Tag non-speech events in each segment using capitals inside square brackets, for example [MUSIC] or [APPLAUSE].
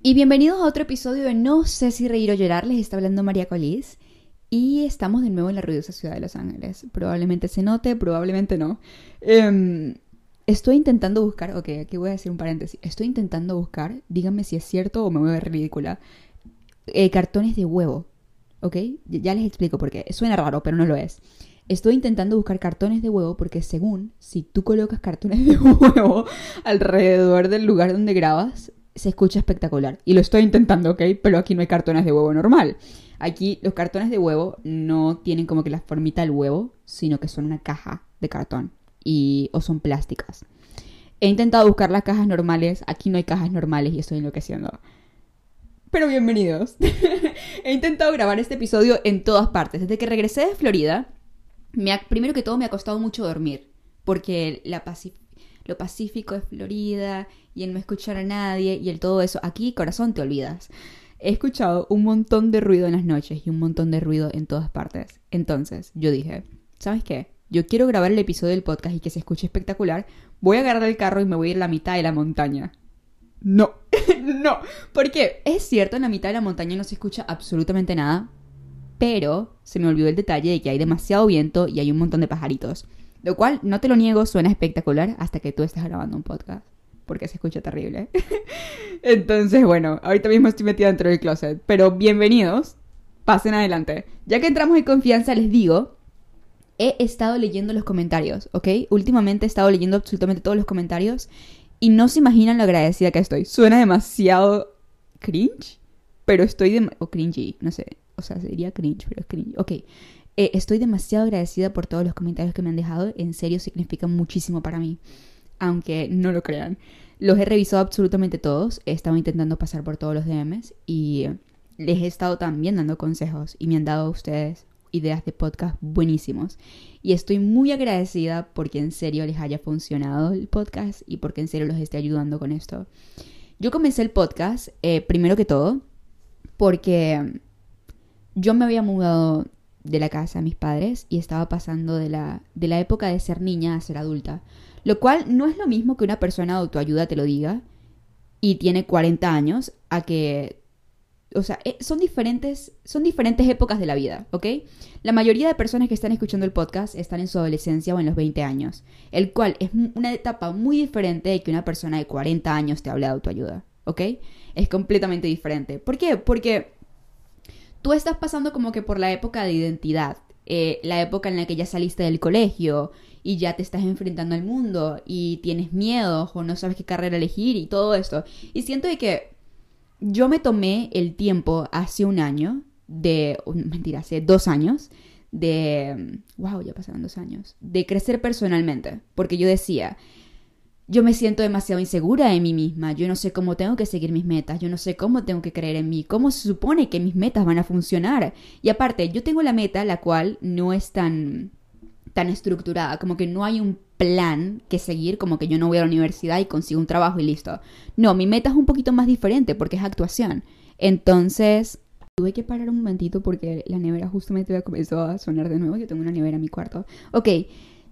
Y bienvenidos a otro episodio de No sé si reír o llorar, les está hablando María Colís. Y estamos de nuevo en la ruidosa ciudad de Los Ángeles. Probablemente se note, probablemente no. Em, estoy intentando buscar, ok, aquí voy a hacer un paréntesis. Estoy intentando buscar, díganme si es cierto o me voy a ver ridícula, eh, cartones de huevo. ¿Ok? Ya les explico por qué. Suena raro, pero no lo es. Estoy intentando buscar cartones de huevo porque según si tú colocas cartones de [LAUGHS] huevo alrededor del lugar donde grabas, se escucha espectacular. Y lo estoy intentando, ¿ok? Pero aquí no hay cartones de huevo normal. Aquí los cartones de huevo no tienen como que la formita del huevo, sino que son una caja de cartón y o son plásticas. He intentado buscar las cajas normales, aquí no hay cajas normales y estoy enloqueciendo. Pero bienvenidos. [LAUGHS] He intentado grabar este episodio en todas partes. Desde que regresé de Florida, me primero que todo me ha costado mucho dormir, porque la lo pacífico de Florida y el no escuchar a nadie y el todo eso, aquí corazón te olvidas. He escuchado un montón de ruido en las noches y un montón de ruido en todas partes. Entonces, yo dije, ¿sabes qué? Yo quiero grabar el episodio del podcast y que se escuche espectacular. Voy a agarrar el carro y me voy a ir a la mitad de la montaña. No, [LAUGHS] no. Porque es cierto, en la mitad de la montaña no se escucha absolutamente nada. Pero se me olvidó el detalle de que hay demasiado viento y hay un montón de pajaritos. Lo cual, no te lo niego, suena espectacular hasta que tú estás grabando un podcast. Porque se escucha terrible. [LAUGHS] Entonces, bueno, ahorita mismo estoy metida dentro del closet. Pero bienvenidos. Pasen adelante. Ya que entramos en confianza, les digo he estado leyendo los comentarios, ¿ok? Últimamente he estado leyendo absolutamente todos los comentarios y no se imaginan lo agradecida que estoy. Suena demasiado cringe, pero estoy de... o cringy, no sé. O sea, se diría cringe, pero es cringe. Ok. Eh, estoy demasiado agradecida por todos los comentarios que me han dejado. En serio, significan muchísimo para mí. Aunque no lo crean. Los he revisado absolutamente todos. He estado intentando pasar por todos los DMs. Y les he estado también dando consejos. Y me han dado a ustedes ideas de podcast buenísimos. Y estoy muy agradecida porque en serio les haya funcionado el podcast y porque en serio los esté ayudando con esto. Yo comencé el podcast, eh, primero que todo, porque yo me había mudado de la casa mis padres y estaba pasando de la, de la época de ser niña a ser adulta. Lo cual no es lo mismo que una persona de autoayuda te lo diga y tiene 40 años a que o sea, eh, son diferentes, son diferentes épocas de la vida, ¿ok? La mayoría de personas que están escuchando el podcast están en su adolescencia o en los 20 años, el cual es una etapa muy diferente de que una persona de 40 años te hable de autoayuda, ¿ok? Es completamente diferente. ¿Por qué? Porque tú estás pasando como que por la época de identidad, eh, la época en la que ya saliste del colegio y ya te estás enfrentando al mundo y tienes miedo o no sabes qué carrera elegir y todo esto. Y siento que yo me tomé el tiempo hace un año, de, mentira, hace dos años, de, wow, ya pasaron dos años, de crecer personalmente, porque yo decía, yo me siento demasiado insegura de mí misma, yo no sé cómo tengo que seguir mis metas, yo no sé cómo tengo que creer en mí, cómo se supone que mis metas van a funcionar. Y aparte, yo tengo la meta, la cual no es tan tan estructurada, como que no hay un plan que seguir, como que yo no voy a la universidad y consigo un trabajo y listo. No, mi meta es un poquito más diferente porque es actuación. Entonces, tuve que parar un momentito porque la nevera justamente comenzó a sonar de nuevo. Yo tengo una nevera en mi cuarto. Ok,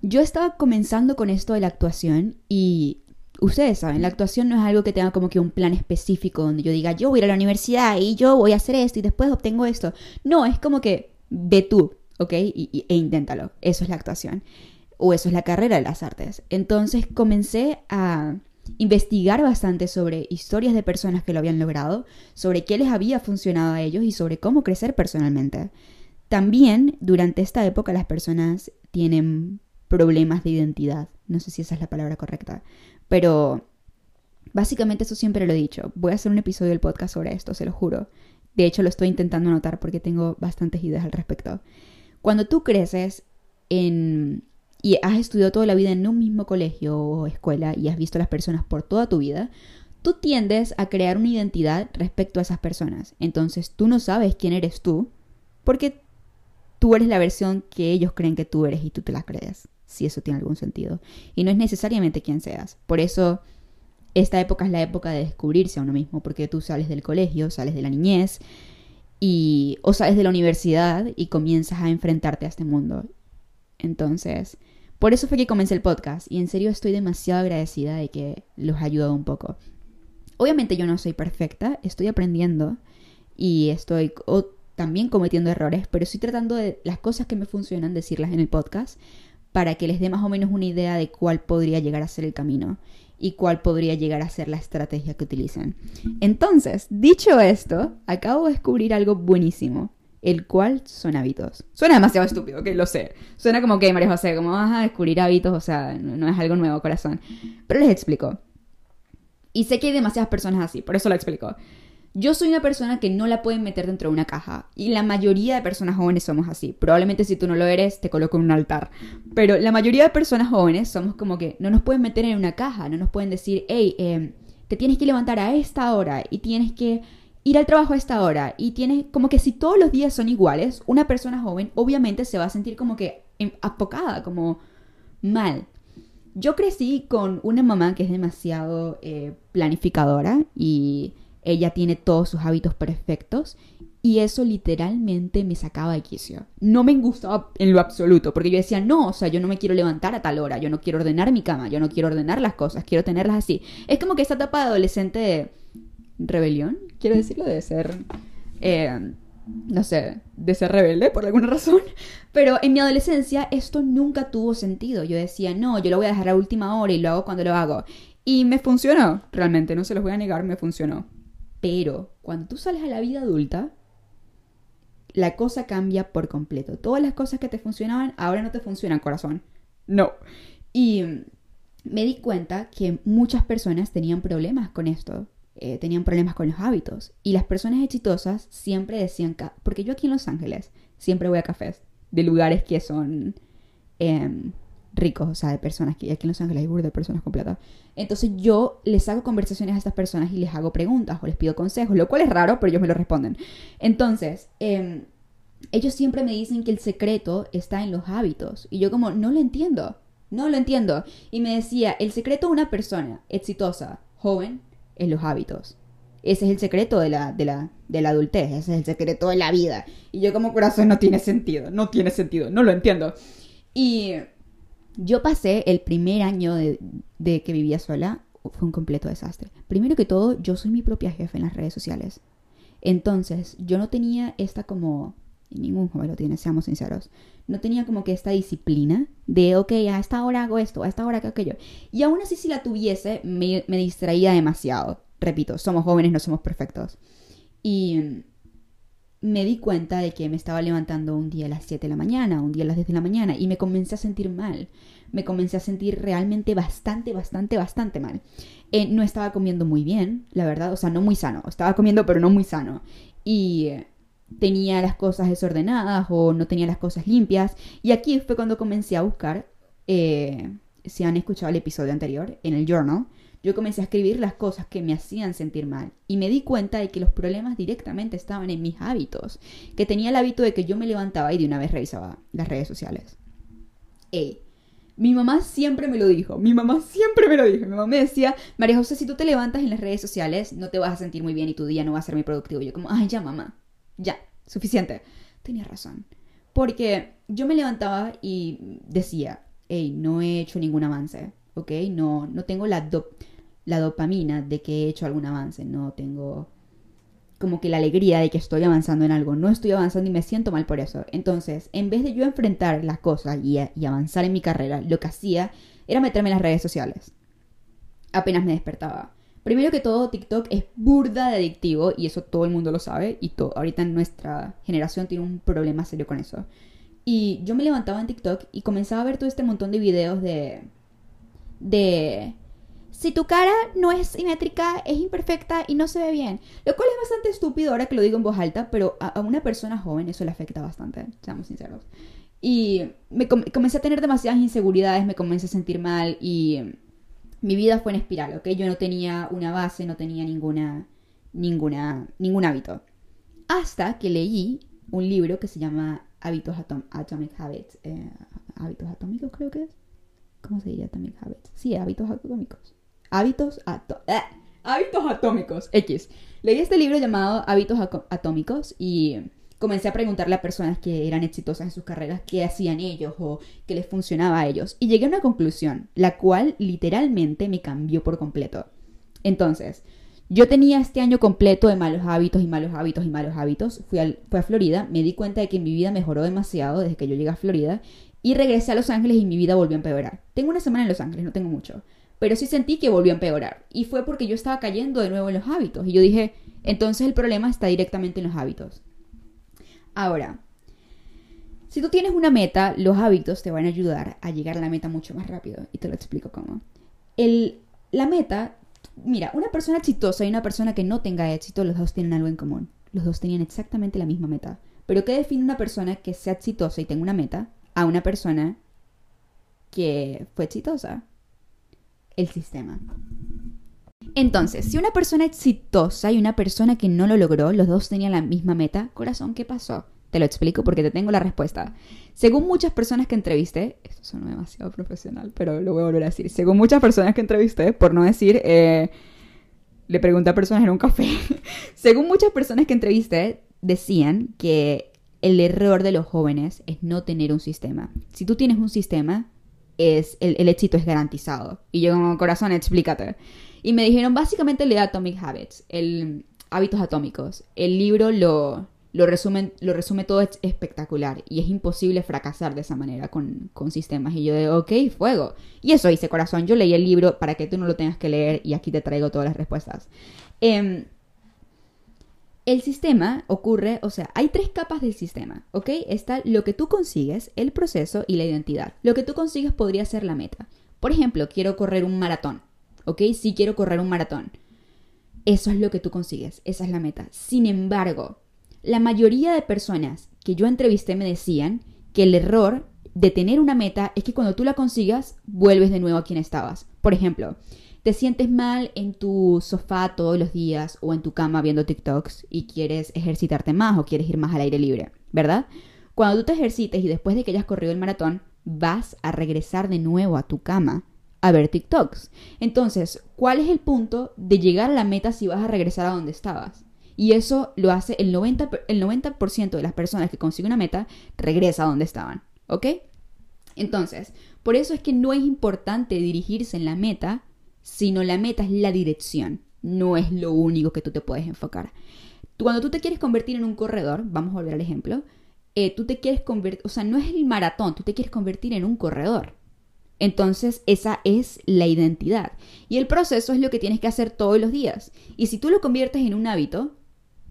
yo estaba comenzando con esto de la actuación y ustedes saben, la actuación no es algo que tenga como que un plan específico donde yo diga, yo voy a ir a la universidad y yo voy a hacer esto y después obtengo esto. No, es como que ve tú, ¿ok? E inténtalo. Eso es la actuación. O eso es la carrera de las artes. Entonces comencé a investigar bastante sobre historias de personas que lo habían logrado, sobre qué les había funcionado a ellos y sobre cómo crecer personalmente. También durante esta época las personas tienen problemas de identidad. No sé si esa es la palabra correcta, pero básicamente eso siempre lo he dicho. Voy a hacer un episodio del podcast sobre esto, se lo juro. De hecho, lo estoy intentando anotar porque tengo bastantes ideas al respecto. Cuando tú creces en, y has estudiado toda la vida en un mismo colegio o escuela y has visto a las personas por toda tu vida, tú tiendes a crear una identidad respecto a esas personas. Entonces tú no sabes quién eres tú porque tú eres la versión que ellos creen que tú eres y tú te la crees, si eso tiene algún sentido. Y no es necesariamente quién seas. Por eso esta época es la época de descubrirse a uno mismo, porque tú sales del colegio, sales de la niñez, y o sales de la universidad y comienzas a enfrentarte a este mundo. Entonces, por eso fue que comencé el podcast y en serio estoy demasiado agradecida de que los ha ayudado un poco. Obviamente yo no soy perfecta, estoy aprendiendo y estoy también cometiendo errores, pero estoy tratando de las cosas que me funcionan decirlas en el podcast para que les dé más o menos una idea de cuál podría llegar a ser el camino y cuál podría llegar a ser la estrategia que utilicen. Entonces, dicho esto, acabo de descubrir algo buenísimo, el cual son hábitos. Suena demasiado estúpido, que lo sé. Suena como que, María José, como vas a descubrir hábitos, o sea, no es algo nuevo, corazón. Pero les explico. Y sé que hay demasiadas personas así, por eso lo explico. Yo soy una persona que no la pueden meter dentro de una caja. Y la mayoría de personas jóvenes somos así. Probablemente si tú no lo eres, te coloco en un altar. Pero la mayoría de personas jóvenes somos como que no nos pueden meter en una caja. No nos pueden decir, hey, em, te tienes que levantar a esta hora y tienes que ir al trabajo a esta hora. Y tienes como que si todos los días son iguales, una persona joven obviamente se va a sentir como que em, apocada, como mal. Yo crecí con una mamá que es demasiado eh, planificadora y ella tiene todos sus hábitos perfectos y eso literalmente me sacaba de quicio. No me gustaba en lo absoluto, porque yo decía, no, o sea, yo no me quiero levantar a tal hora, yo no quiero ordenar mi cama, yo no quiero ordenar las cosas, quiero tenerlas así. Es como que esta etapa de adolescente de rebelión, quiero decirlo, de ser... Eh, no sé, de ser rebelde por alguna razón. [LAUGHS] Pero en mi adolescencia esto nunca tuvo sentido. Yo decía, no, yo lo voy a dejar a última hora y lo hago cuando lo hago. Y me funcionó, realmente, no se los voy a negar, me funcionó. Pero cuando tú sales a la vida adulta, la cosa cambia por completo. Todas las cosas que te funcionaban ahora no te funcionan, corazón. No. Y me di cuenta que muchas personas tenían problemas con esto. Eh, tenían problemas con los hábitos. Y las personas exitosas siempre decían, porque yo aquí en Los Ángeles siempre voy a cafés de lugares que son em, ricos, o sea, de personas que aquí en Los Ángeles hay de personas completas. Entonces yo les hago conversaciones a estas personas y les hago preguntas o les pido consejos, lo cual es raro, pero ellos me lo responden. Entonces, em, ellos siempre me dicen que el secreto está en los hábitos. Y yo como, no lo entiendo, no lo entiendo. Y me decía, el secreto de una persona exitosa, joven, en los hábitos. Ese es el secreto de la, de, la, de la adultez, ese es el secreto de la vida. Y yo como corazón no tiene sentido, no tiene sentido, no lo entiendo. Y yo pasé el primer año de, que vivía sola, fue un completo desastre. Primero que todo, yo soy mi propia jefe en las redes sociales. Entonces, yo no tenía esta como y ningún joven lo tiene, seamos sinceros, no tenía como que esta disciplina de, ok, a esta hora hago esto, a esta hora hago aquello. Y aún así si la tuviese, me, distraía demasiado. Repito, somos jóvenes, no somos perfectos. Y me di cuenta de que me estaba levantando un día a las 7 de la mañana, un día a las 10 de la mañana, y me comencé a sentir mal. Me comencé a sentir realmente bastante, bastante, bastante mal. Eh, no estaba comiendo muy bien, la verdad, o sea, no muy sano. Estaba comiendo, pero no muy sano. Y tenía las cosas desordenadas o no tenía las cosas limpias. Y aquí fue cuando comencé a buscar, eh, si han escuchado el episodio anterior, en el journal, yo comencé a escribir las cosas que me hacían sentir mal. Y me di cuenta de que los problemas directamente estaban en mis hábitos. Que tenía el hábito de que yo me levantaba y de una vez revisaba las redes sociales. Ey, mi mamá siempre me lo dijo, mi mamá siempre me lo dijo. Mi mamá me decía, María José, si tú te levantas en las redes sociales, no te vas a sentir muy bien y tu día no va a ser muy productivo. yo como, ay, ya mamá, ya, suficiente. Tenía razón. Porque yo me levantaba y decía, hey, no he hecho ningún avance, ¿ok? No, no tengo la, la dopamina de que he hecho algún avance, no tengo como que la alegría de que estoy avanzando en algo, no estoy avanzando y me siento mal por eso. Entonces, en vez de yo enfrentar las cosas y, y avanzar en mi carrera, lo que hacía era meterme en las redes sociales. Apenas me despertaba. Primero que todo, TikTok es burda de adictivo y eso todo el mundo lo sabe y todo, ahorita nuestra generación tiene un problema serio con eso. Y yo me levantaba en TikTok y comenzaba a ver todo este montón de videos de... de... Si tu cara no es simétrica, es imperfecta y no se ve bien. Lo cual es bastante estúpido ahora que lo digo en voz alta, pero a, una persona joven eso le afecta bastante, seamos sinceros. Y me comencé a tener demasiadas inseguridades, me comencé a sentir mal y mi vida fue en espiral, ¿ok? Yo no tenía una base, no tenía ninguna, ninguna, ningún hábito. Hasta que leí un libro que se llama Hábitos Atomic Habits. Eh, hábitos atómicos creo que es. ¿Cómo se diría Atomic Habits? Sí, hábitos atómicos. Hábitos, eh, hábitos atómicos. X. Leí este libro llamado Hábitos Atómicos y comencé a preguntarle a personas que eran exitosas en sus carreras qué hacían ellos o qué les funcionaba a ellos. Y llegué a una conclusión, la cual literalmente me cambió por completo. Entonces, Yo tenía este año completo de malos hábitos y malos hábitos y malos hábitos. Fui, fui a Florida, me di cuenta de que mi vida mejoró demasiado desde que yo llegué a Florida y regresé a Los Ángeles y mi vida volvió a empeorar. Tengo una semana en Los Ángeles, no tengo mucho, pero sí sentí que volvió a empeorar. Y fue porque yo estaba cayendo de nuevo en los hábitos. Y yo dije, entonces el problema está directamente en los hábitos. Ahora, si tú tienes una meta, los hábitos te van a ayudar a llegar a la meta mucho más rápido. Y te lo explico cómo. El, la meta, mira, una persona exitosa y una persona que no tenga éxito, los dos tienen algo en común. Los dos tenían exactamente la misma meta. Pero ¿qué define una persona que sea exitosa y tenga una meta a una persona que fue exitosa? El sistema. Entonces, si una persona exitosa y una persona que no lo logró, los dos tenían la misma meta, corazón, ¿qué pasó? Te lo explico porque te tengo la respuesta. Según muchas personas que entrevisté, esto suena demasiado profesional, pero lo voy a volver a decir. Según muchas personas que entrevisté, por no decir, eh, le pregunté a personas en un café. [LAUGHS] Según muchas personas que entrevisté, decían que el error de los jóvenes es no tener un sistema. Si tú tienes un sistema, es el, el éxito es garantizado. Y yo como corazón, explícate. Y me dijeron, básicamente lea Atomic Habits, el hábitos atómicos. El libro lo, lo, resume, lo resume todo espectacular y es imposible fracasar de esa manera con, con, sistemas. Y yo digo, ok, fuego. Y eso hice, corazón. Yo leí el libro para que tú no lo tengas que leer y aquí te traigo todas las respuestas. Eh, el sistema ocurre, o sea, hay tres capas del sistema, ¿ok? Está lo que tú consigues, el proceso y la identidad. Lo que tú consigues podría ser la meta. Por ejemplo, quiero correr un maratón. ¿ok? Sí quiero correr un maratón. Eso es lo que tú consigues, esa es la meta. Sin embargo, la mayoría de personas que yo entrevisté me decían que el error de tener una meta es que cuando tú la consigas, vuelves de nuevo a quien estabas. Por ejemplo, te sientes mal en tu sofá todos los días o en tu cama viendo TikToks y quieres ejercitarte más o quieres ir más al aire libre, ¿verdad? Cuando tú te ejercites y después de que hayas corrido el maratón, vas a regresar de nuevo a tu cama a ver TikToks. Entonces, ¿cuál es el punto de llegar a la meta si vas a regresar a donde estabas? Y eso lo hace el 90%, el 90 de las personas que consiguen una meta, regresa a donde estaban. ¿Ok? Entonces, por eso es que no es importante dirigirse en la meta, sino la meta es la dirección. No es lo único que tú te puedes enfocar. Cuando tú te quieres convertir en un corredor, vamos a volver al ejemplo, eh, tú te quieres convertir, o sea, no es el maratón, tú te quieres convertir en un corredor. Entonces esa es la identidad. Y el proceso es lo que tienes que hacer todos los días. Y si tú lo conviertes en un hábito,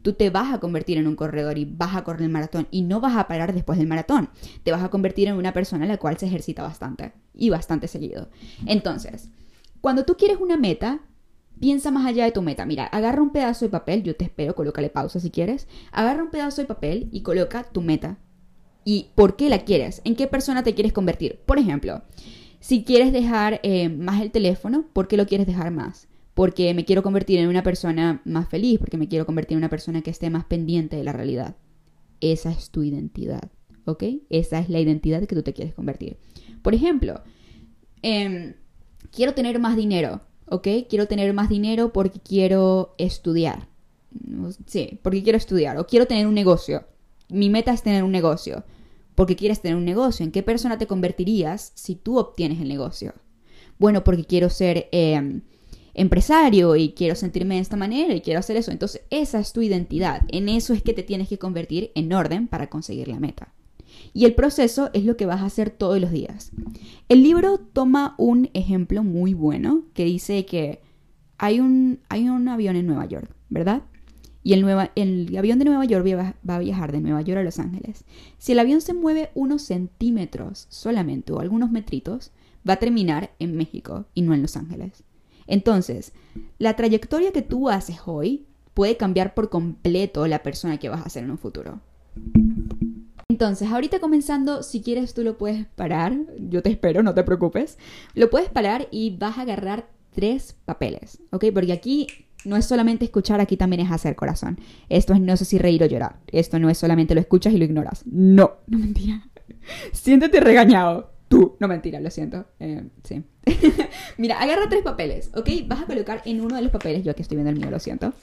tú te vas a convertir en un corredor y vas a correr el maratón y no vas a parar después del maratón. Te vas a convertir en una persona la cual se ejercita bastante y bastante seguido. Entonces, cuando tú quieres una meta, piensa más allá de tu meta. Mira, agarra un pedazo de papel, yo te espero, colócale pausa si quieres. Agarra un pedazo de papel y coloca tu meta. ¿Y por qué la quieres? ¿En qué persona te quieres convertir? Por ejemplo, si quieres dejar eh, más el teléfono, ¿por qué lo quieres dejar más? Porque me quiero convertir en una persona más feliz, porque me quiero convertir en una persona que esté más pendiente de la realidad. Esa es tu identidad, ¿ok? Esa es la identidad que tú te quieres convertir. Por ejemplo, em, quiero tener más dinero, ¿ok? Quiero tener más dinero porque quiero estudiar. Sí, porque quiero estudiar. O quiero tener un negocio. Mi meta es tener un negocio porque quieres tener un negocio. ¿En qué persona te convertirías si tú obtienes el negocio? Bueno, porque quiero ser em, empresario y quiero sentirme de esta manera y quiero hacer eso. Entonces, esa es tu identidad. En eso es que te tienes que convertir en orden para conseguir la meta. Y el proceso es lo que vas a hacer todos los días. El libro toma un ejemplo muy bueno que dice que hay un, hay un avión en Nueva York, ¿verdad? y el, el, avión de Nueva York va a viajar de Nueva York a Los Ángeles. Si el avión se mueve unos centímetros solamente o algunos metritos, va a terminar en México y no en Los Ángeles. Entonces, la trayectoria que tú haces hoy puede cambiar por completo la persona que vas a ser en un futuro. Entonces, ahorita comenzando, si quieres tú lo puedes parar, yo te espero, no te preocupes. Lo puedes parar y vas a agarrar tres papeles, ¿ok? Porque aquí no es solamente escuchar, aquí también es hacer corazón. Esto es no sé si reír o llorar. Esto no es solamente lo escuchas y lo ignoras. No, [LAUGHS] no mentira. Siéntete regañado. Tú, no mentira, lo siento. Eh, sí. [LAUGHS] Mira, agarra tres papeles, ¿ok? Vas a colocar en uno de los papeles, yo aquí estoy viendo el mío, lo siento.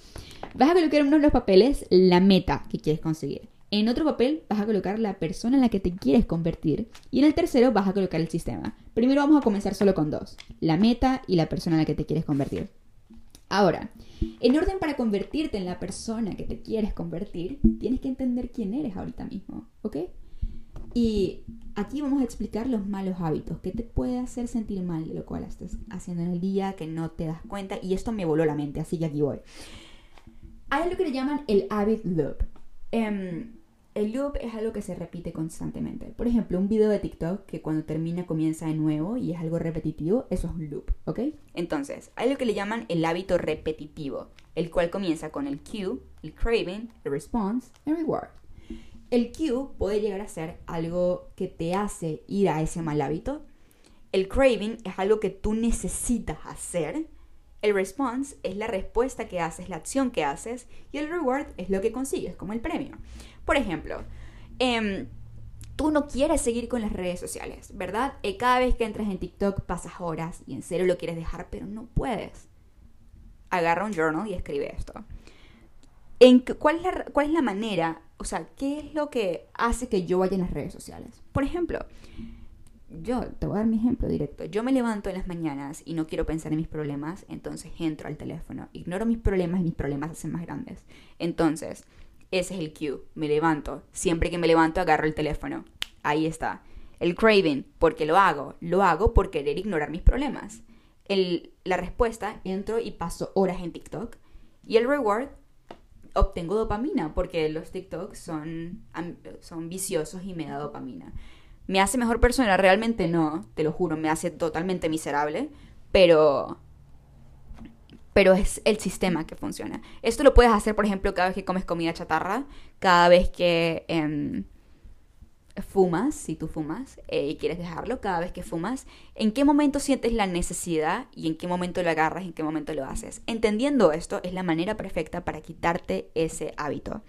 Vas a colocar en uno de los papeles la meta que quieres conseguir. En otro papel vas a colocar la persona en la que te quieres convertir. Y en el tercero vas a colocar el sistema. Primero vamos a comenzar solo con dos. La meta y la persona en la que te quieres convertir. Ahora, en orden para convertirte en la persona que te quieres convertir, tienes que entender quién eres ahorita mismo, ¿ok? Y aquí vamos a explicar los malos hábitos, que te puede hacer sentir mal de lo cual estás haciendo en el día, que no te das cuenta, y esto me voló la mente, así que aquí voy. Hay lo que le llaman el habit loop. Em, el loop es algo que se repite constantemente. Por ejemplo, un video de TikTok que cuando termina comienza de nuevo y es algo repetitivo, eso es un loop, ¿ok? Entonces, hay lo que le llaman el hábito repetitivo, el cual comienza con el cue, el craving, el response, el reward. El cue puede llegar a ser algo que te hace ir a ese mal hábito. El craving es algo que tú necesitas hacer. El response es la respuesta que haces, la acción que haces. Y el reward es lo que consigues, como el premio. Por ejemplo, em, tú no quieres seguir con las redes sociales, ¿verdad? Eh, cada vez que entras en TikTok pasas horas y en serio lo quieres dejar, pero no puedes. Agarra un journal y escribe esto. ¿En cuál, es la, ¿Cuál es la manera o sea, ¿qué es lo que hace que yo vaya en las redes sociales? Por ejemplo, yo te voy a dar mi ejemplo directo. Yo me levanto en las mañanas y no quiero pensar en mis problemas, entonces entro al teléfono, ignoro mis problemas y mis problemas hacen más grandes. Entonces, ese es el cue. Me levanto. Siempre que me levanto agarro el teléfono. Ahí está. El craving, porque lo hago. Lo hago por querer ignorar mis problemas. El, la respuesta, entro y paso horas en TikTok. Y el reward, obtengo dopamina, porque los TikToks son, son viciosos y me da dopamina. ¿Me hace mejor persona? Realmente no, te lo juro, me hace totalmente miserable, pero pero es el sistema que funciona. Esto lo puedes hacer, por ejemplo, cada vez que comes comida chatarra, cada vez que em, fumas, si tú fumas eh, y quieres dejarlo cada vez que fumas, en qué momento sientes la necesidad y en qué momento lo agarras, en qué momento lo haces. Entendiendo esto es la manera perfecta para quitarte ese hábito.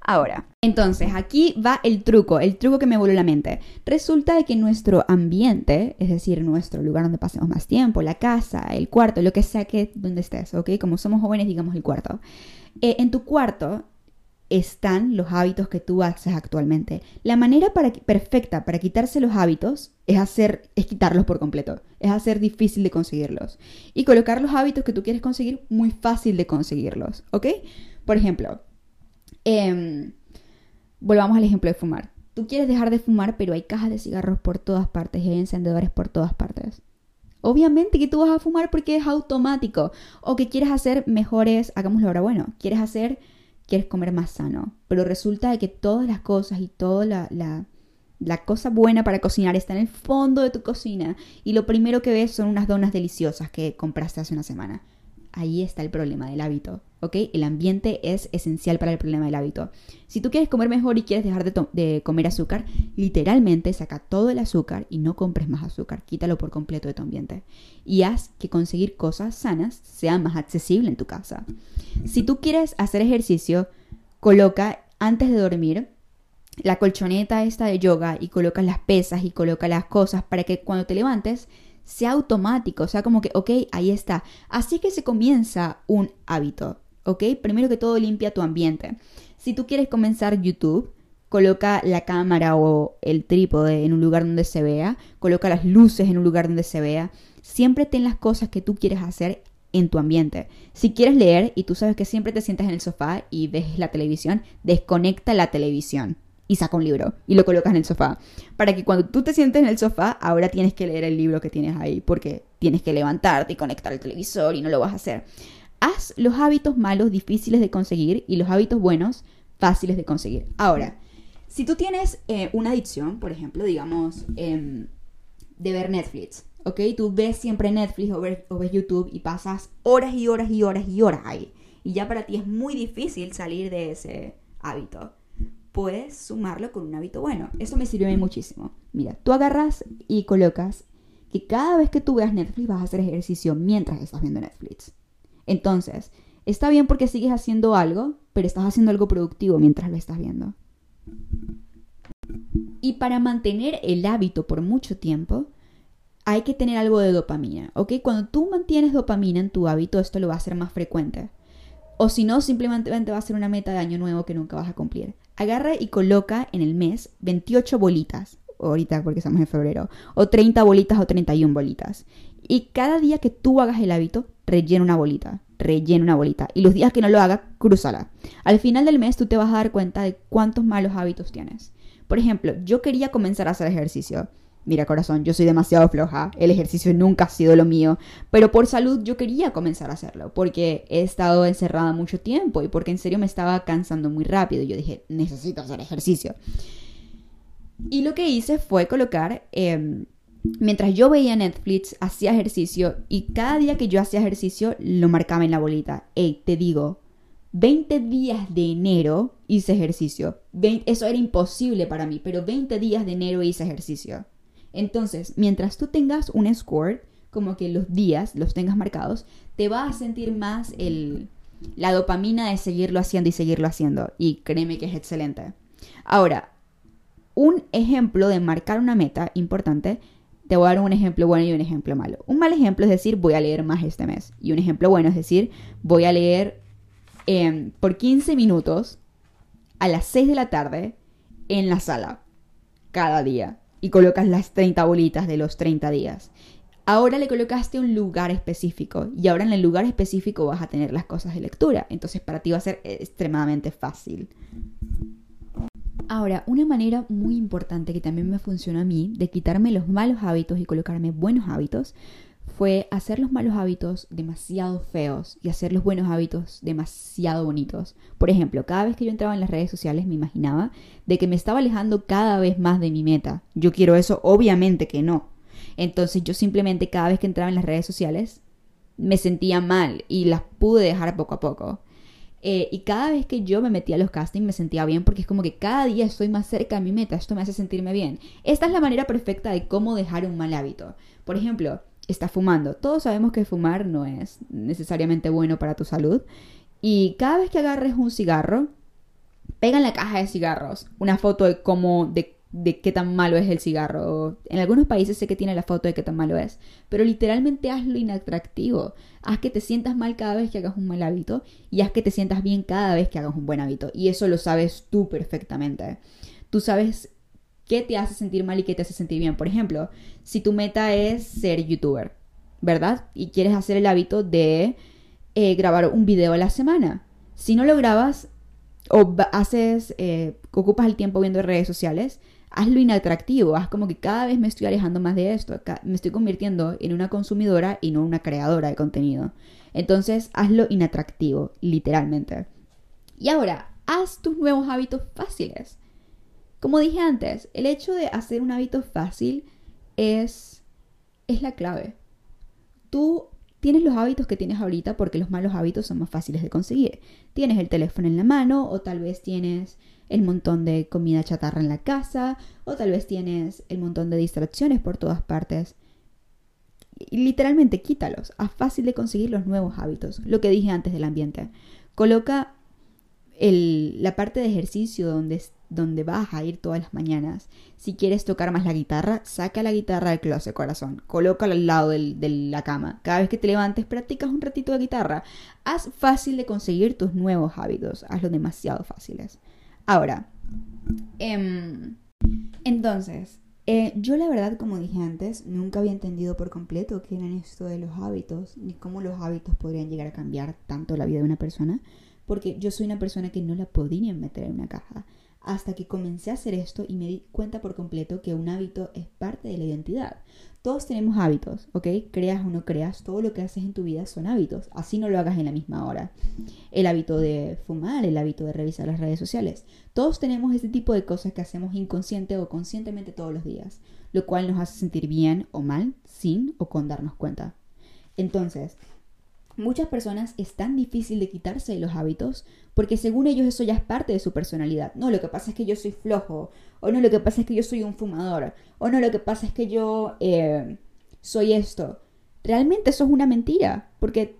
Ahora, entonces aquí va el truco, el truco que me voló la mente. Resulta de que nuestro ambiente, es decir, nuestro lugar donde pasemos más tiempo, la casa, el cuarto, lo que sea que donde estés, ¿ok? Como somos jóvenes, digamos el cuarto. Eh, en tu cuarto están los hábitos que tú haces actualmente. La manera para, perfecta para quitarse los hábitos es hacer, es quitarlos por completo, es hacer difícil de conseguirlos. Y colocar los hábitos que tú quieres conseguir muy fácil de conseguirlos, ¿ok? Por ejemplo, em, volvamos al ejemplo de fumar. Tú quieres dejar de fumar, pero hay cajas de cigarros por todas partes y hay encendedores por todas partes. Obviamente que tú vas a fumar porque es automático. O que quieres hacer mejores, hagámoslo ahora bueno, quieres hacer quieres comer más sano. Pero resulta de que todas las cosas y toda la, la, la, cosa buena para cocinar está en el fondo de tu cocina. Y lo primero que ves son unas donas deliciosas que compraste hace una semana. Ahí está el problema del hábito, ¿ok? El ambiente es esencial para el problema del hábito. Si tú quieres comer mejor y quieres dejar de, de, comer azúcar, literalmente saca todo el azúcar y no compres más azúcar, quítalo por completo de tu ambiente. Y haz que conseguir cosas sanas sea más accesible en tu casa. Si tú quieres hacer ejercicio, coloca antes de dormir la colchoneta esta de yoga y coloca las pesas y coloca las cosas para que cuando te levantes sea automático, sea, como que, ok, ahí está. Así que se comienza un hábito, ¿ok? Primero que todo limpia tu ambiente. Si tú quieres comenzar YouTube, coloca la cámara o el trípode en un lugar donde se vea, coloca las luces en un lugar donde se vea. Siempre ten las cosas que tú quieres hacer en tu ambiente. Si quieres leer y tú sabes que siempre te sientas en el sofá y ves la televisión, desconecta la televisión y saca un libro y lo colocas en el sofá. Para que cuando tú te sientes en el sofá, ahora tienes que leer el libro que tienes ahí, porque tienes que levantarte y conectar el televisor y no lo vas a hacer. Haz los hábitos malos difíciles de conseguir y los hábitos buenos fáciles de conseguir. Ahora, si tú tienes eh, una adicción, por ejemplo, digamos, em, de ver Netflix, ¿ok? Tú ves siempre Netflix o o ves YouTube y pasas horas y horas y horas y horas ahí. Y ya para ti es muy difícil salir de ese hábito puedes sumarlo con un hábito bueno. Eso me sirvió a mí muchísimo. Mira, tú agarras y colocas que cada vez que tú veas Netflix vas a hacer ejercicio mientras estás viendo Netflix. Entonces, está bien porque sigues haciendo algo, pero estás haciendo algo productivo mientras lo estás viendo. Y para mantener el hábito por mucho tiempo, hay que tener algo de dopamina, ¿ok? Cuando tú mantienes dopamina en tu hábito, esto lo va a hacer más frecuente. O si no, simplemente va a ser una meta de año nuevo que nunca vas a cumplir. Agarra y coloca en el mes 28 bolitas, ahorita porque estamos en febrero, o 30 bolitas o 31 bolitas. Y cada día que tú hagas el hábito, rellena una bolita. rellena una bolita. Y los días que no lo haga, crúzala. Al final del mes tú te vas a dar cuenta de cuántos malos hábitos tienes. Por ejemplo, yo quería comenzar a hacer ejercicio. Mira, corazón, yo soy demasiado floja, el ejercicio nunca ha sido lo mío, pero por salud yo quería comenzar a hacerlo, porque he estado encerrada mucho tiempo y porque en serio me estaba cansando muy rápido. Yo dije, necesito hacer ejercicio. Y lo que hice fue colocar, em, mientras yo veía Netflix, hacía ejercicio y cada día que yo hacía ejercicio lo marcaba en la bolita. Ey, te digo, 20 días de enero hice ejercicio. eso era imposible para mí, pero 20 días de enero hice ejercicio. Entonces, mientras tú tengas un score, como que los días los tengas marcados, te va a sentir más el, la dopamina de seguirlo haciendo y seguirlo haciendo. Y créeme que es excelente. Ahora, un ejemplo de marcar una meta importante, te voy a dar un ejemplo bueno y un ejemplo malo. Un mal ejemplo es decir, voy a leer más este mes. Y un ejemplo bueno es decir, voy a leer em, por 15 minutos a las 6 de la tarde en la sala cada día y colocas las 30 bolitas de los 30 días. Ahora le colocaste un lugar específico y ahora en el lugar específico vas a tener las cosas de lectura. Entonces para ti va a ser extremadamente fácil. Ahora, una manera muy importante que también me funcionó a mí de quitarme los malos hábitos y colocarme buenos hábitos fue hacer los malos hábitos demasiado feos y hacer los buenos hábitos demasiado bonitos. Por ejemplo, cada vez que yo entraba en las redes sociales me imaginaba de que me estaba alejando cada vez más de mi meta. Yo quiero eso, obviamente que no. Entonces yo simplemente cada vez que entraba en las redes sociales me sentía mal y las pude dejar poco a poco. Eh, y cada vez que yo me metía a los castings me sentía bien porque es como que cada día estoy más cerca de mi meta, esto me hace sentirme bien. Esta es la manera perfecta de cómo dejar un mal hábito. Por ejemplo, está fumando. Todos sabemos que fumar no es necesariamente bueno para tu salud. Y cada vez que agarres un cigarro, pega en la caja de cigarros una foto de cómo, de, de qué tan malo es el cigarro. En algunos países sé que tiene la foto de qué tan malo es, pero literalmente hazlo inatractivo. Haz que te sientas mal cada vez que hagas un mal hábito y haz que te sientas bien cada vez que hagas un buen hábito. Y eso lo sabes tú perfectamente. Tú sabes qué te hace sentir mal y qué te hace sentir bien. Por ejemplo, si tu meta es ser youtuber, ¿verdad? Y quieres hacer el hábito de eh, grabar un video a la semana. Si no lo grabas o haces, eh, ocupas el tiempo viendo redes sociales, hazlo inatractivo, haz como que cada vez me estoy alejando más de esto, me estoy convirtiendo en una consumidora y no una creadora de contenido. Entonces, hazlo inatractivo, literalmente. Y ahora, haz tus nuevos hábitos fáciles. Como dije antes, el hecho de hacer un hábito fácil es, es la clave. Tú tienes los hábitos que tienes ahorita porque los malos hábitos son más fáciles de conseguir. Tienes el teléfono en la mano o tal vez tienes el montón de comida chatarra en la casa o tal vez tienes el montón de distracciones por todas partes. Y literalmente quítalos. Haz fácil de conseguir los nuevos hábitos. Lo que dije antes del ambiente. Coloca la parte de ejercicio donde, donde vas a ir todas las mañanas. Si quieres tocar más la guitarra, saca la guitarra del closet, corazón. Colócala al lado de la cama. Cada vez que te levantes, practicas un ratito de guitarra. Haz fácil de conseguir tus nuevos hábitos. Hazlo demasiado fáciles. Ahora, em, entonces, eh, yo la verdad, como dije antes, nunca había entendido por completo qué eran esto de los hábitos, ni cómo los hábitos podrían llegar a cambiar tanto la vida de una persona porque yo soy una persona que no la podía meter en una caja. Hasta que comencé a hacer esto y me di cuenta por completo que un hábito es parte de la identidad. Todos tenemos hábitos, ¿ok? Creas o no creas, todo lo que haces en tu vida son hábitos. Así no lo hagas en la misma hora. El hábito de fumar, el hábito de revisar las redes sociales. Todos tenemos ese tipo de cosas que hacemos inconsciente o conscientemente todos los días, lo cual nos hace sentir bien o mal, sin o con darnos cuenta. Entonces, Muchas personas es tan difícil de quitarse de los hábitos porque según ellos eso ya es parte de su personalidad. No, lo que pasa es que yo soy flojo, o no, lo que pasa es que yo soy un fumador, o no, lo que pasa es que yo eh, soy esto. Realmente eso es una mentira, porque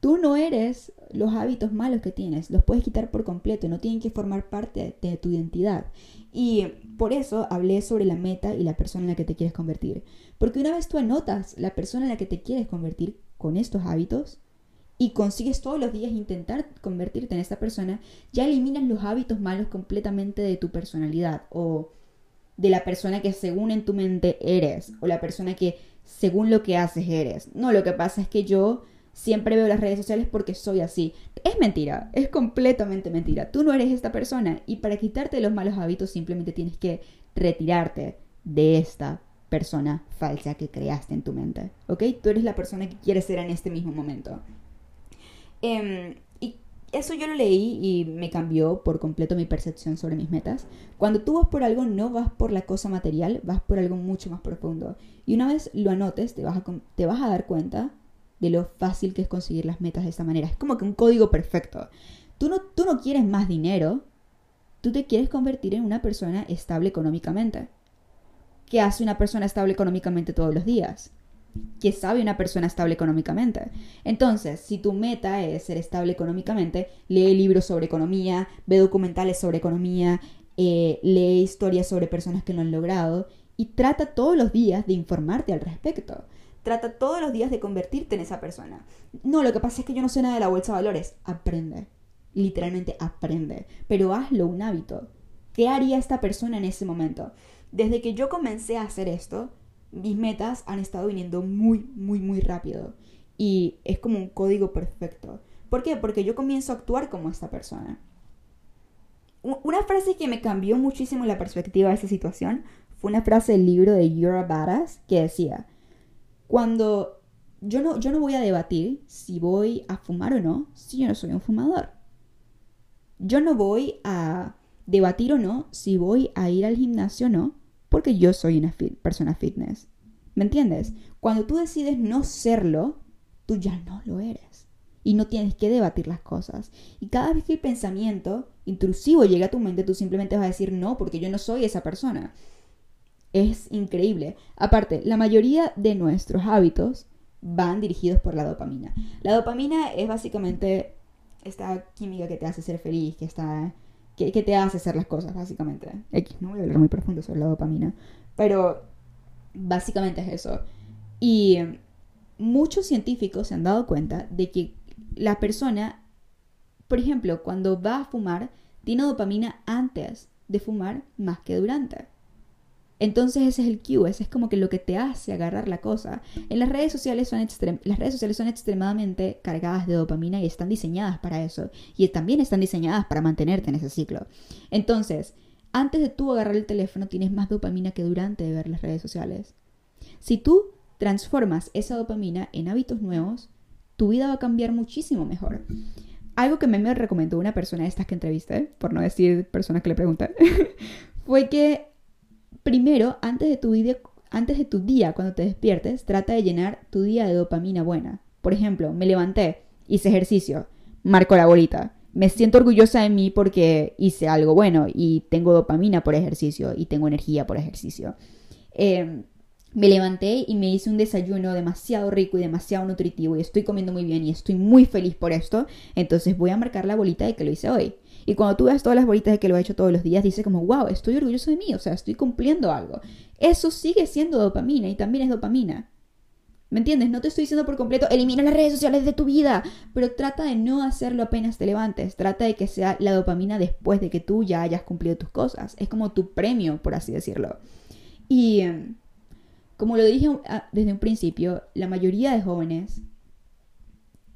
tú no eres los hábitos malos que tienes, los puedes quitar por completo, no tienen que formar parte de tu identidad. Y por eso hablé sobre la meta y la persona en la que te quieres convertir. Porque una vez tú anotas la persona en la que te quieres convertir, con estos hábitos y consigues todos los días intentar convertirte en esta persona, ya eliminas los hábitos malos completamente de tu personalidad o de la persona que según en tu mente eres o la persona que según lo que haces eres. No, lo que pasa es que yo Siempre veo las redes sociales porque soy así. Es mentira, es completamente mentira. Tú no eres esta persona y para quitarte los malos hábitos simplemente tienes que retirarte de esta persona falsa que creaste en tu mente. ¿Ok? Tú eres la persona que quieres ser en este mismo momento. Em, y eso yo lo leí y me cambió por completo mi percepción sobre mis metas. Cuando tú vas por algo, no vas por la cosa material, vas por algo mucho más profundo. Y una vez lo anotes, te vas a, te vas a dar cuenta de lo fácil que es conseguir las metas de esta manera. Es como que un código perfecto. Tú no, tú no quieres más dinero, tú te quieres convertir en una persona estable económicamente. ¿Qué hace una persona estable económicamente todos los días? ¿Qué sabe una persona estable económicamente? Entonces, si tu meta es ser estable económicamente, lee libros sobre economía, ve documentales sobre economía, eh, lee historias sobre personas que lo han logrado y trata todos los días de informarte al respecto. Trata todos los días de convertirte en esa persona. No, lo que pasa es que yo no sé nada de la bolsa de valores. Aprende. Literalmente aprende. Pero hazlo un hábito. ¿Qué haría esta persona en ese momento? Desde que yo comencé a hacer esto, mis metas han estado viniendo muy, muy, muy rápido. Y es como un código perfecto. ¿Por qué? Porque yo comienzo a actuar como esta persona. Una frase que me cambió muchísimo la perspectiva de esa situación fue una frase del libro de You're a Badass que decía, cuando yo no, yo no voy a debatir si voy a fumar o no, si yo no soy un fumador. Yo no voy a debatir o no si voy a ir al gimnasio o no, porque yo soy una persona fitness. ¿Me entiendes? Cuando tú decides no serlo, tú ya no lo eres. Y no tienes que debatir las cosas. Y cada vez que el pensamiento intrusivo llega a tu mente, tú simplemente vas a decir no, porque yo no soy esa persona es increíble. Aparte, la mayoría de nuestros hábitos van dirigidos por la dopamina. La dopamina es básicamente esta química que te hace ser feliz, que, está, que, te hace hacer las cosas, básicamente. X, no voy a hablar muy profundo sobre la dopamina, pero básicamente es eso. Y muchos científicos se han dado cuenta de que la persona, por ejemplo, cuando va a fumar, tiene dopamina antes de fumar más que durante. Entonces ese es el cue, ese es como que lo que te hace agarrar la cosa. En las redes sociales son las redes sociales son extremadamente cargadas de dopamina y están diseñadas para eso y también están diseñadas para mantenerte en ese ciclo. Entonces, antes de tú agarrar el teléfono tienes más dopamina que durante de ver las redes sociales. Si tú transformas esa dopamina en hábitos nuevos, tu vida va a cambiar muchísimo mejor. Algo que me recomendó una persona de estas que entrevisté, por no decir personas que le pregunté, [LAUGHS] fue que Primero, antes de, tu día, cuando te despiertes, trata de llenar tu día de dopamina buena. Por ejemplo, me levanté, hice ejercicio, marco la bolita. Me siento orgullosa de mí porque hice algo bueno y tengo dopamina por ejercicio y tengo energía por ejercicio. Em, me levanté y me hice un desayuno demasiado rico y demasiado nutritivo y estoy comiendo muy bien y estoy muy feliz por esto. Entonces voy a marcar la bolita de que lo hice hoy. Y cuando tú ves todas las bolitas de que lo he hecho todos los días, dices como, wow, estoy orgulloso de mí, o sea, estoy cumpliendo algo. Eso sigue siendo dopamina y también es dopamina. ¿Me entiendes? No te estoy diciendo por completo, elimina las redes sociales de tu vida, pero trata de no hacerlo apenas te levantes. Trata de que sea la dopamina después de que tú ya hayas cumplido tus cosas. Es como tu premio, por así decirlo. Y em, como lo dije desde un principio, la mayoría de jóvenes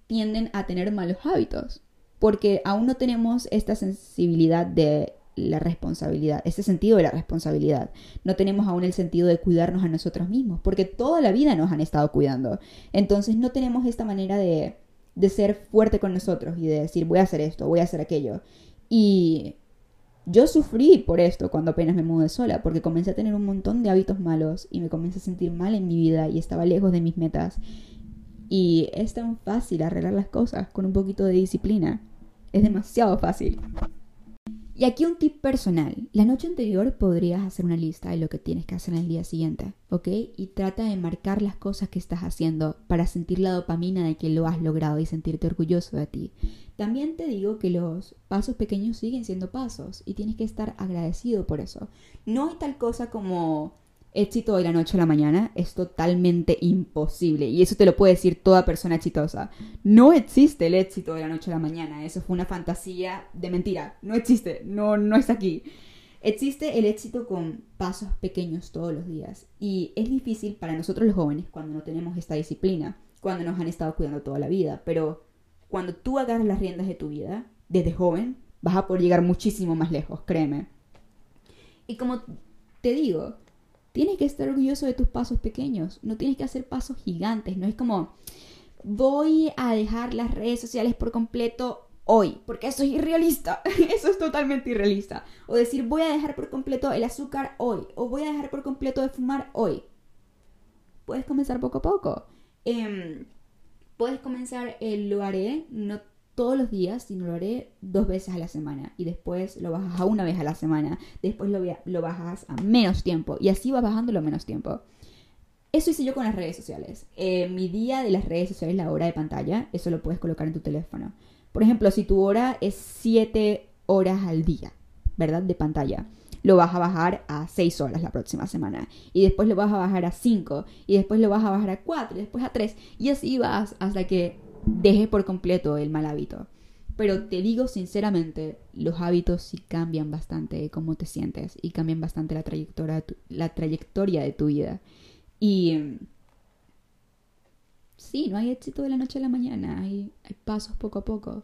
tienden a tener malos hábitos porque aún no tenemos esta sensibilidad de la responsabilidad, ese sentido de la responsabilidad. No tenemos aún el sentido de cuidarnos a nosotros mismos, porque toda la vida nos han estado cuidando. Entonces no tenemos esta manera de, de ser fuerte con nosotros y de decir voy a hacer esto, voy a hacer aquello. Y yo sufrí por esto cuando apenas me mudé sola, porque comencé a tener un montón de hábitos malos y me comencé a sentir mal en mi vida y estaba lejos de mis metas. Y es tan fácil arreglar las cosas con un poquito de disciplina. Es demasiado fácil. Y aquí un tip personal. La noche anterior podrías hacer una lista de lo que tienes que hacer en el día siguiente, ¿ok? Y trata de marcar las cosas que estás haciendo para sentir la dopamina de que lo has logrado y sentirte orgulloso de ti. También te digo que los pasos pequeños siguen siendo pasos y tienes que estar agradecido por eso. No hay tal cosa como éxito de la noche a la mañana es totalmente imposible. Y eso te lo puede decir toda persona exitosa. No existe el éxito de la noche a la mañana. Eso fue una fantasía de mentira. No existe. No, no está aquí. Existe el éxito con pasos pequeños todos los días. Y es difícil para nosotros los jóvenes cuando no tenemos esta disciplina. cuando nos han estado cuidando toda la vida, pero cuando tú agarras las riendas de tu vida, desde joven, vas a poder llegar muchísimo más lejos, créeme. Y como te digo, tienes que estar orgulloso de tus pasos pequeños, no tienes que hacer pasos gigantes, no es como voy a dejar las redes sociales por completo hoy, porque eso es irrealista, [LAUGHS] eso es totalmente irrealista. O decir voy a dejar por completo el azúcar hoy, o voy a dejar por completo de fumar hoy. Puedes comenzar poco a poco. Em, puedes comenzar, el lo haré, no todos los días, sino lo haré dos veces a la semana. Y después lo bajas a una vez a la semana. Después lo, lo bajas a menos tiempo. Y así vas bajándolo a menos tiempo. Eso hice yo con las redes sociales. Eh, mi día de las redes sociales, la hora de pantalla, eso lo puedes colocar en tu teléfono. Por ejemplo, si tu hora es 7 horas al día, ¿verdad? De pantalla. Lo vas a bajar a 6 horas la próxima semana. Y después lo vas a bajar a 5. Y después lo vas a bajar a 4. Y después a 3. Y así vas hasta que dejes por completo el mal hábito. Pero te digo sinceramente, los hábitos sí cambian bastante cómo te sientes y cambian bastante la trayectoria, la trayectoria de tu vida. Y sí, no hay éxito de la noche a la mañana, hay, hay pasos poco a poco.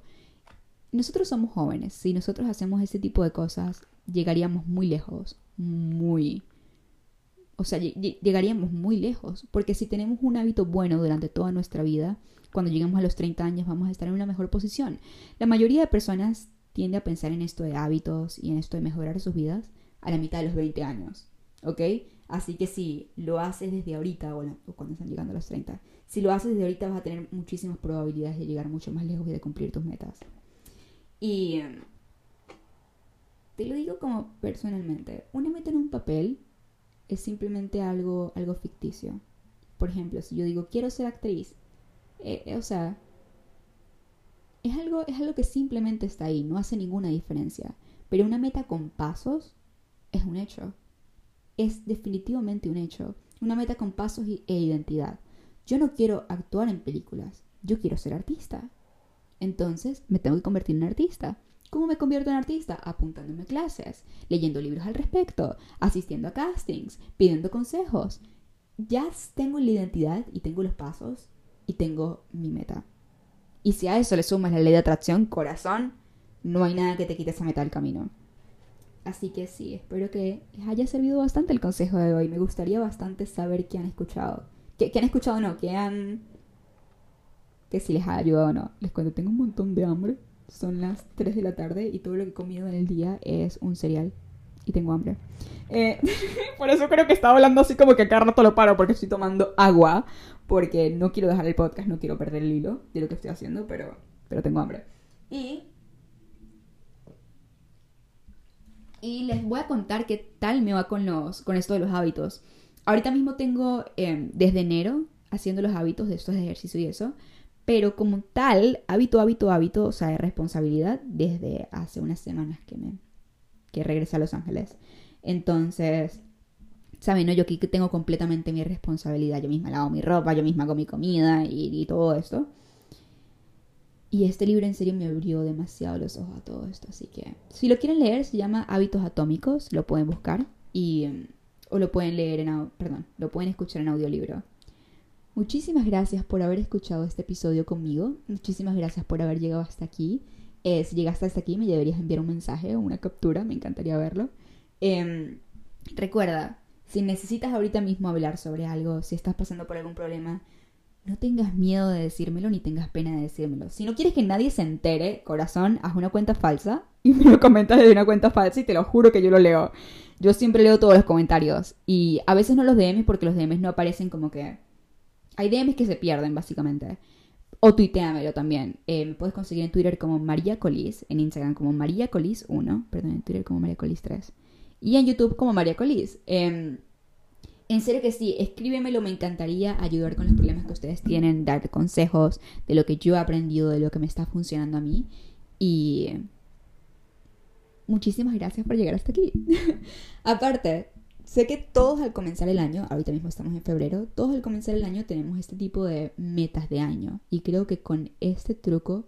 Nosotros somos jóvenes, si nosotros hacemos ese tipo de cosas, llegaríamos muy lejos, muy... O sea, llegaríamos muy lejos, porque si tenemos un hábito bueno durante toda nuestra vida, cuando lleguemos a los 30 años vamos a estar en una mejor posición. La mayoría de personas tiende a pensar en esto de hábitos y en esto de mejorar sus vidas a la mitad de los 20 años, ¿ok? Así que si lo haces desde ahorita o, cuando están llegando a los 30, si lo haces desde ahorita vas a tener muchísimas probabilidades de llegar mucho más lejos y de cumplir tus metas. Y em, te lo digo como personalmente, una meta en un papel es simplemente algo, algo ficticio. Por ejemplo, si yo digo quiero ser actriz, eh, eh, o sea, es algo, es algo que simplemente está ahí, no hace ninguna diferencia. Pero una meta con pasos es un hecho. Es definitivamente un hecho. Una meta con pasos e identidad. Yo no quiero actuar en películas, yo quiero ser artista. Entonces me tengo que convertir en artista. ¿Cómo me convierto en artista? Apuntándome clases, leyendo libros al respecto, asistiendo a castings, pidiendo consejos. Ya tengo la identidad y tengo los pasos y tengo mi meta. Y si a eso le sumas la ley de atracción, corazón, no hay nada que te quite esa meta del camino. Así que sí, espero que les haya servido bastante el consejo de hoy. Me gustaría bastante saber qué han escuchado. ¿Qué, han escuchado o no? ¿Qué han... que si les ha ayudado o no. Les cuento, tengo un montón de hambre. Son las 3 de la tarde y todo lo que he comido en el día es un cereal. Y tengo hambre. Eh, [LAUGHS] por eso creo que estaba hablando así como que cada rato lo paro porque estoy tomando agua porque no quiero dejar el podcast, no quiero perder el hilo de lo que estoy haciendo, pero, pero tengo hambre. Y, y les voy a contar qué tal me va con, los, con esto de los hábitos. Ahorita mismo tengo em, desde enero haciendo los hábitos de estos ejercicios y eso, pero como tal, hábito, hábito, hábito, o sea, de responsabilidad desde hace unas semanas que me que regresé a Los Ángeles. Entonces, ¿saben? No? Yo aquí tengo completamente mi responsabilidad. Yo misma lavo mi ropa, yo misma hago mi comida y, todo esto. Y este libro en serio me abrió demasiado los ojos a todo esto. Así que si lo quieren leer, se llama Hábitos Atómicos. Lo pueden buscar. Y, o lo pueden leer en... Perdón, lo pueden escuchar en audiolibro. Muchísimas gracias por haber escuchado este episodio conmigo. Muchísimas gracias por haber llegado hasta aquí. Eh, si llegaste hasta aquí, me deberías enviar un mensaje o una captura. Me encantaría verlo. Em, recuerda, si necesitas ahorita mismo hablar sobre algo, si estás pasando por algún problema, no tengas miedo de decírmelo ni tengas pena de decírmelo. Si no quieres que nadie se entere, corazón, haz una cuenta falsa [LAUGHS] y me lo comentas desde una cuenta falsa y te lo juro que yo lo leo. Yo siempre leo todos los comentarios y a veces no los DMs porque los DMs no aparecen como que... Hay DMs que se pierden básicamente. O tuiteamelo también. Eh, me puedes conseguir en Twitter como María Colis, en Instagram como María Colis 1, perdón, en Twitter como María Colis 3 y en YouTube como María Colis. Em, en serio que sí, escríbemelo, me encantaría ayudar con los problemas que ustedes tienen, darte consejos de lo que yo he aprendido, de lo que me está funcionando a mí. Y muchísimas gracias por llegar hasta aquí. [LAUGHS] Aparte, sé que todos al comenzar el año, ahorita mismo estamos en febrero, todos al comenzar el año tenemos este tipo de metas de año. Y creo que con este truco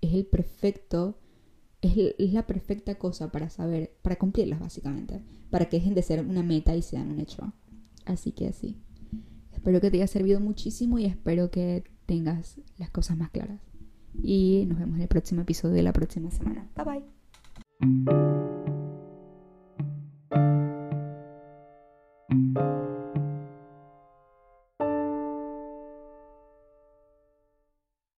es el perfecto es, la perfecta cosa para saber, para cumplirlas básicamente, para que dejen de ser una meta y sean un hecho. Así que sí. Espero que te haya servido muchísimo y espero que tengas las cosas más claras. Y nos vemos en el próximo episodio de la próxima semana. Bye bye.